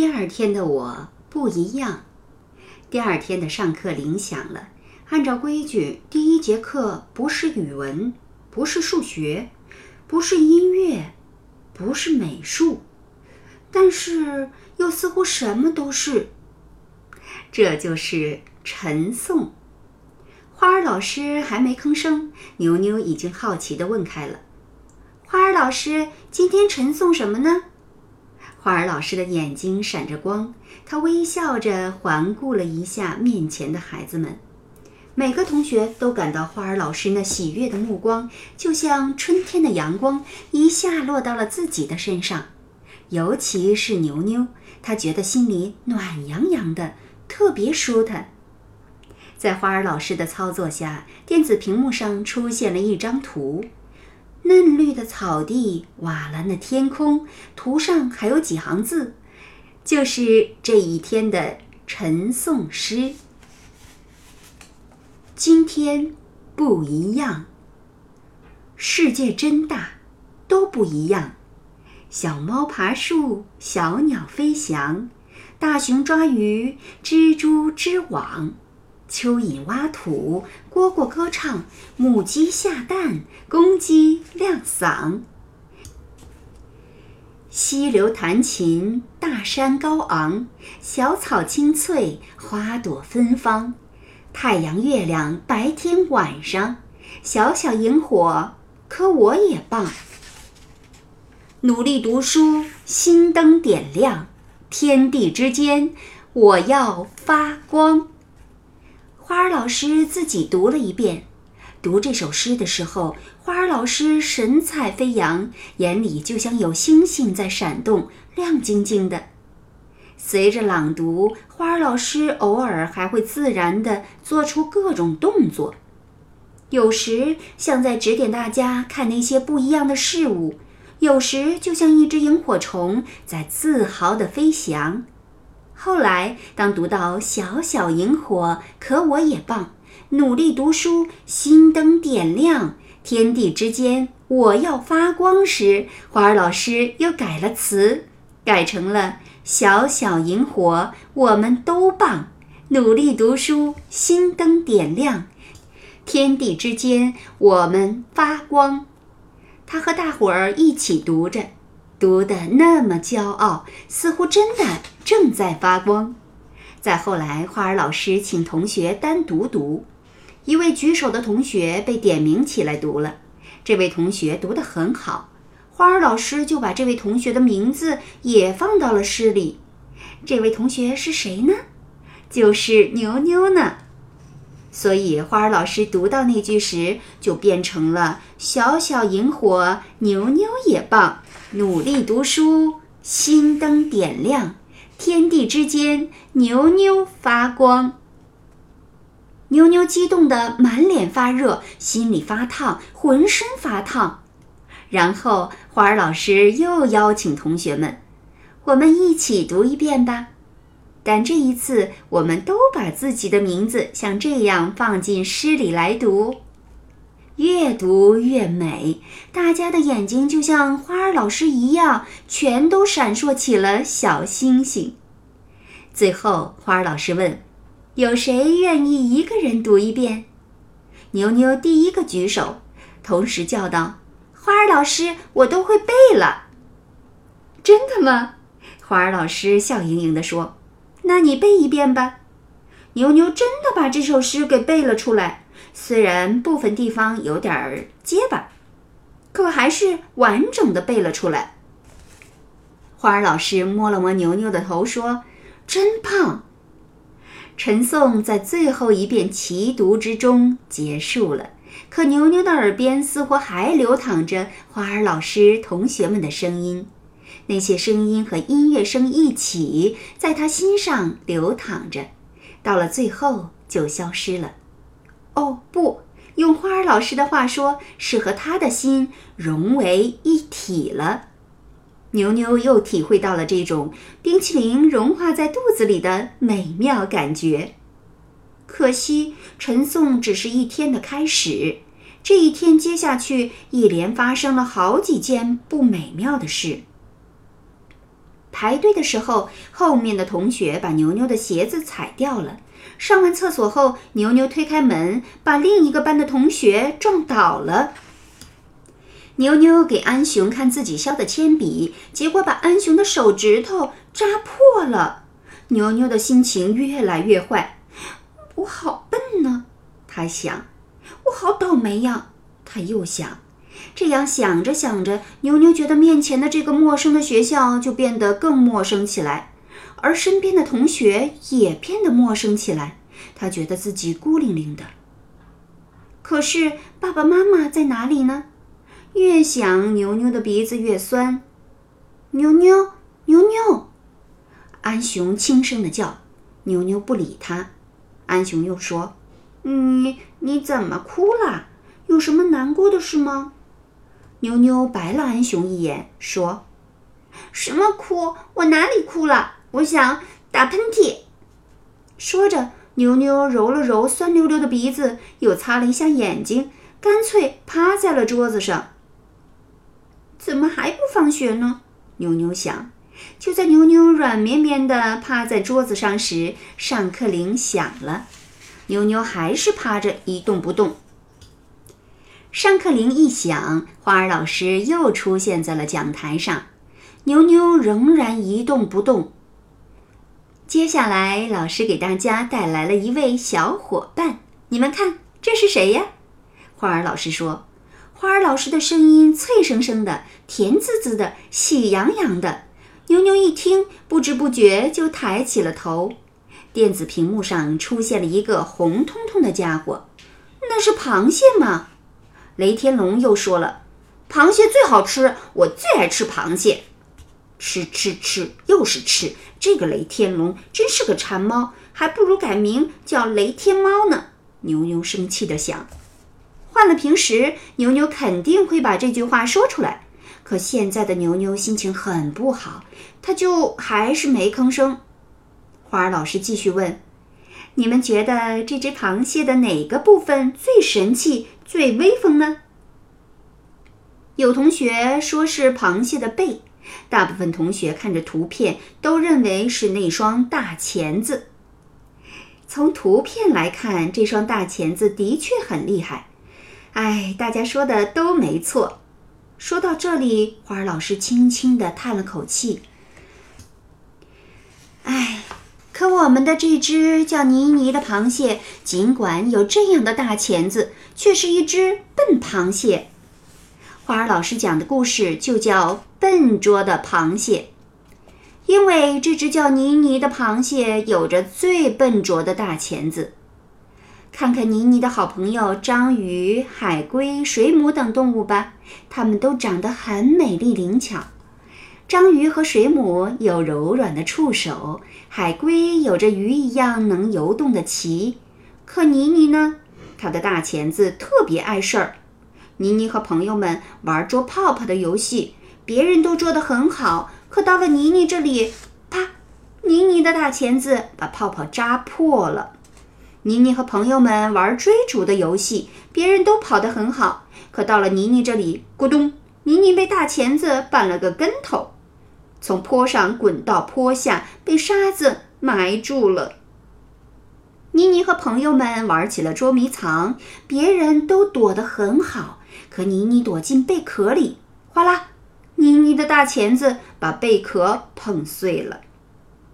第二天的我不一样。第二天的上课铃响了，按照规矩，第一节课不是语文，不是数学，不是音乐，不是美术，但是又似乎什么都是。这就是晨诵。花儿老师还没吭声，牛牛已经好奇地问开了：“花儿老师，今天晨诵什么呢？”花儿老师的眼睛闪着光，他微笑着环顾了一下面前的孩子们，每个同学都感到花儿老师那喜悦的目光，就像春天的阳光，一下落到了自己的身上。尤其是牛牛，他觉得心里暖洋洋的，特别舒坦。在花儿老师的操作下，电子屏幕上出现了一张图：嫩绿的草地，瓦蓝的天空，图上还有几行字，就是这一天的晨诵诗。今天不一样，世界真大，都不一样。小猫爬树，小鸟飞翔，大熊抓鱼，蜘蛛织网。蚯蚓挖土，蝈蝈歌唱，母鸡下蛋，公鸡亮嗓。溪流弹琴，大山高昂，小草青翠，花朵芬芳。太阳、月亮，白天晚上，小小萤火，可我也棒。努力读书，心灯点亮，天地之间，我要发光。花儿老师自己读了一遍。读这首诗的时候，花儿老师神采飞扬，眼里就像有星星在闪动，亮晶晶的。随着朗读，花儿老师偶尔还会自然地做出各种动作，有时像在指点大家看那些不一样的事物，有时就像一只萤火虫在自豪地飞翔。后来，当读到“小小萤火，可我也棒”，努力读书，心灯点亮，天地之间，我要发光时，花儿老师又改了词，改成了“小小萤火，我们都棒”，努力读书，心灯点亮，天地之间，我们发光。他和大伙儿一起读着。读得那么骄傲，似乎真的正在发光。再后来，花儿老师请同学单独读，一位举手的同学被点名起来读了。这位同学读得很好，花儿老师就把这位同学的名字也放到了诗里。这位同学是谁呢？就是牛牛呢。所以，花儿老师读到那句时，就变成了“小小萤火，牛牛也棒”。努力读书，心灯点亮，天地之间，牛牛发光。牛牛激动得满脸发热，心里发烫，浑身发烫。然后花儿老师又邀请同学们：“我们一起读一遍吧。”但这一次，我们都把自己的名字像这样放进诗里来读。越读越美，大家的眼睛就像花儿老师一样，全都闪烁起了小星星。最后，花儿老师问：“有谁愿意一个人读一遍？”牛牛第一个举手，同时叫道：“花儿老师，我都会背了。”真的吗？花儿老师笑盈盈地说：“那你背一遍吧。”牛牛真的把这首诗给背了出来。虽然部分地方有点儿结巴，可还是完整的背了出来。花儿老师摸了摸牛牛的头，说：“真棒！”陈颂在最后一遍齐读之中结束了，可牛牛的耳边似乎还流淌着花儿老师同学们的声音，那些声音和音乐声一起在他心上流淌着，到了最后就消失了。哦不，用花儿老师的话说，是和他的心融为一体了。牛牛又体会到了这种冰淇淋融化在肚子里的美妙感觉。可惜，晨诵只是一天的开始，这一天接下去，一连发生了好几件不美妙的事。排队的时候，后面的同学把牛牛的鞋子踩掉了。上完厕所后，牛牛推开门，把另一个班的同学撞倒了。牛牛给安雄看自己削的铅笔，结果把安雄的手指头扎破了。牛牛的心情越来越坏。我好笨呢，他想。我好倒霉呀，他又想。这样想着想着，牛牛觉得面前的这个陌生的学校就变得更陌生起来，而身边的同学也变得陌生起来。他觉得自己孤零零的。可是爸爸妈妈在哪里呢？越想，牛牛的鼻子越酸。牛牛，牛牛，安雄轻声的叫。牛牛不理他。安雄又说：“你你怎么哭了？有什么难过的事吗？”妞妞白了安雄一眼，说：“什么哭？我哪里哭了？我想打喷嚏。”说着，妞妞揉了揉酸溜溜的鼻子，又擦了一下眼睛，干脆趴在了桌子上。怎么还不放学呢？妞妞想。就在妞妞软绵绵地趴在桌子上时，上课铃响了。妞妞还是趴着一动不动。上课铃一响，花儿老师又出现在了讲台上，牛牛仍然一动不动。接下来，老师给大家带来了一位小伙伴，你们看这是谁呀？花儿老师说：“花儿老师的声音脆生生的，甜滋滋的，喜洋洋的。”牛牛一听，不知不觉就抬起了头。电子屏幕上出现了一个红彤彤的家伙，那是螃蟹吗？雷天龙又说了：“螃蟹最好吃，我最爱吃螃蟹。吃吃吃，又是吃。这个雷天龙真是个馋猫，还不如改名叫雷天猫呢。”牛牛生气地想。换了平时，牛牛肯定会把这句话说出来。可现在的牛牛心情很不好，他就还是没吭声。花儿老师继续问：“你们觉得这只螃蟹的哪个部分最神气？”最威风呢？有同学说是螃蟹的背，大部分同学看着图片都认为是那双大钳子。从图片来看，这双大钳子的确很厉害。哎，大家说的都没错。说到这里，花儿老师轻轻地叹了口气。哎。可我们的这只叫妮妮的螃蟹，尽管有这样的大钳子，却是一只笨螃蟹。花儿老师讲的故事就叫《笨拙的螃蟹》，因为这只叫妮妮的螃蟹有着最笨拙的大钳子。看看妮妮的好朋友章鱼、海龟、水母等动物吧，它们都长得很美丽灵巧。章鱼和水母有柔软的触手，海龟有着鱼一样能游动的鳍。可妮妮呢？它的大钳子特别碍事儿。妮妮和朋友们玩捉泡泡的游戏，别人都捉得很好，可到了妮妮这里，啪！妮妮的大钳子把泡泡扎破了。妮妮和朋友们玩追逐的游戏，别人都跑得很好，可到了妮妮这里，咕咚！妮妮被大钳子绊了个跟头。从坡上滚到坡下，被沙子埋住了。妮妮和朋友们玩起了捉迷藏，别人都躲得很好，可妮妮躲进贝壳里，哗啦！妮妮的大钳子把贝壳碰碎了。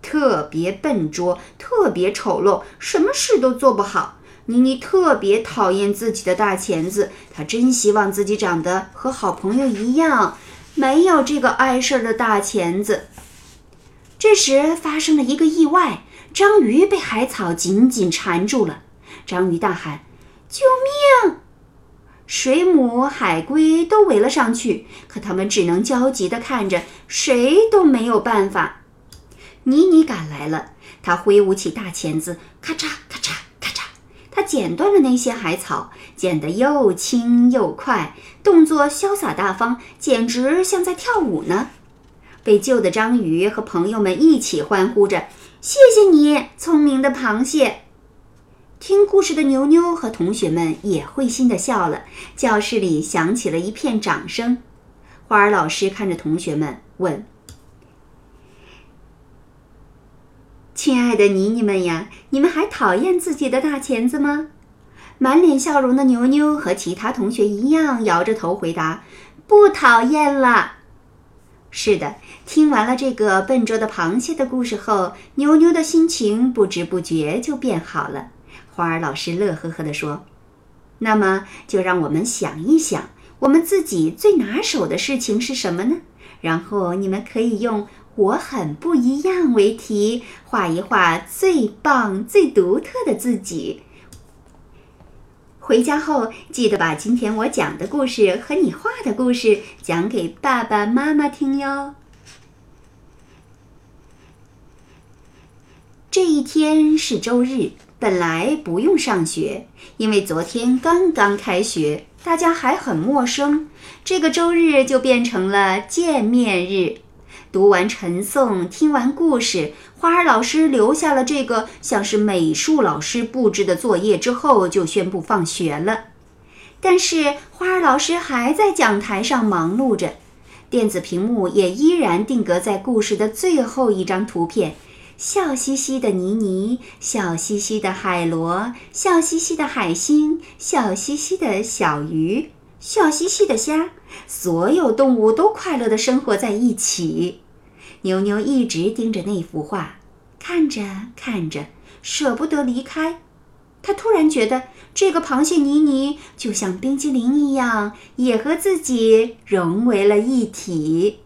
特别笨拙，特别丑陋，什么事都做不好。妮妮特别讨厌自己的大钳子，她真希望自己长得和好朋友一样。没有这个碍事儿的大钳子。这时发生了一个意外，章鱼被海草紧紧缠住了。章鱼大喊：“救命！”水母、海龟都围了上去，可他们只能焦急地看着，谁都没有办法。妮妮赶来了，她挥舞起大钳子，咔嚓咔嚓。剪断了那些海草，剪得又轻又快，动作潇洒大方，简直像在跳舞呢。被救的章鱼和朋友们一起欢呼着：“谢谢你，聪明的螃蟹！”听故事的牛牛和同学们也会心地笑了。教室里响起了一片掌声。花儿老师看着同学们问：“亲爱的妮妮们呀，你们还讨厌自己的大钳子吗？满脸笑容的牛牛和其他同学一样，摇着头回答：“不讨厌了。”是的，听完了这个笨拙的螃蟹的故事后，牛牛的心情不知不觉就变好了。花儿老师乐呵呵地说：“那么，就让我们想一想，我们自己最拿手的事情是什么呢？然后你们可以用‘我很不一样’为题，画一画最棒、最独特的自己。回家后，记得把今天我讲的故事和你画的故事讲给爸爸妈妈听哟。”这一天是周日。本来不用上学，因为昨天刚刚开学，大家还很陌生。这个周日就变成了见面日。读完晨诵，听完故事，花儿老师留下了这个像是美术老师布置的作业之后，就宣布放学了。但是花儿老师还在讲台上忙碌着，电子屏幕也依然定格在故事的最后一张图片。笑嘻嘻的妮妮，笑嘻嘻的海螺，笑嘻嘻的海星，笑嘻嘻的小鱼，笑嘻嘻的虾，所有动物都快乐地生活在一起。牛牛一直盯着那幅画，看着看着，舍不得离开。他突然觉得，这个螃蟹妮妮就像冰激凌一样，也和自己融为了一体。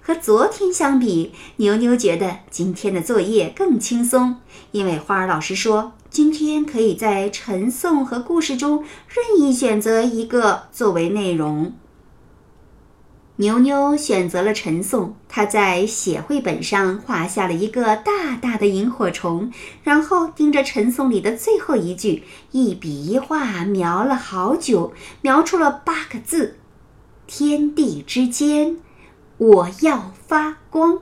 和昨天相比，牛牛觉得今天的作业更轻松，因为花儿老师说今天可以在晨诵和故事中任意选择一个作为内容。牛牛选择了晨诵，他在写绘本上画下了一个大大的萤火虫，然后盯着晨诵里的最后一句，一笔一画描了好久，描出了八个字：天地之间。我要发光。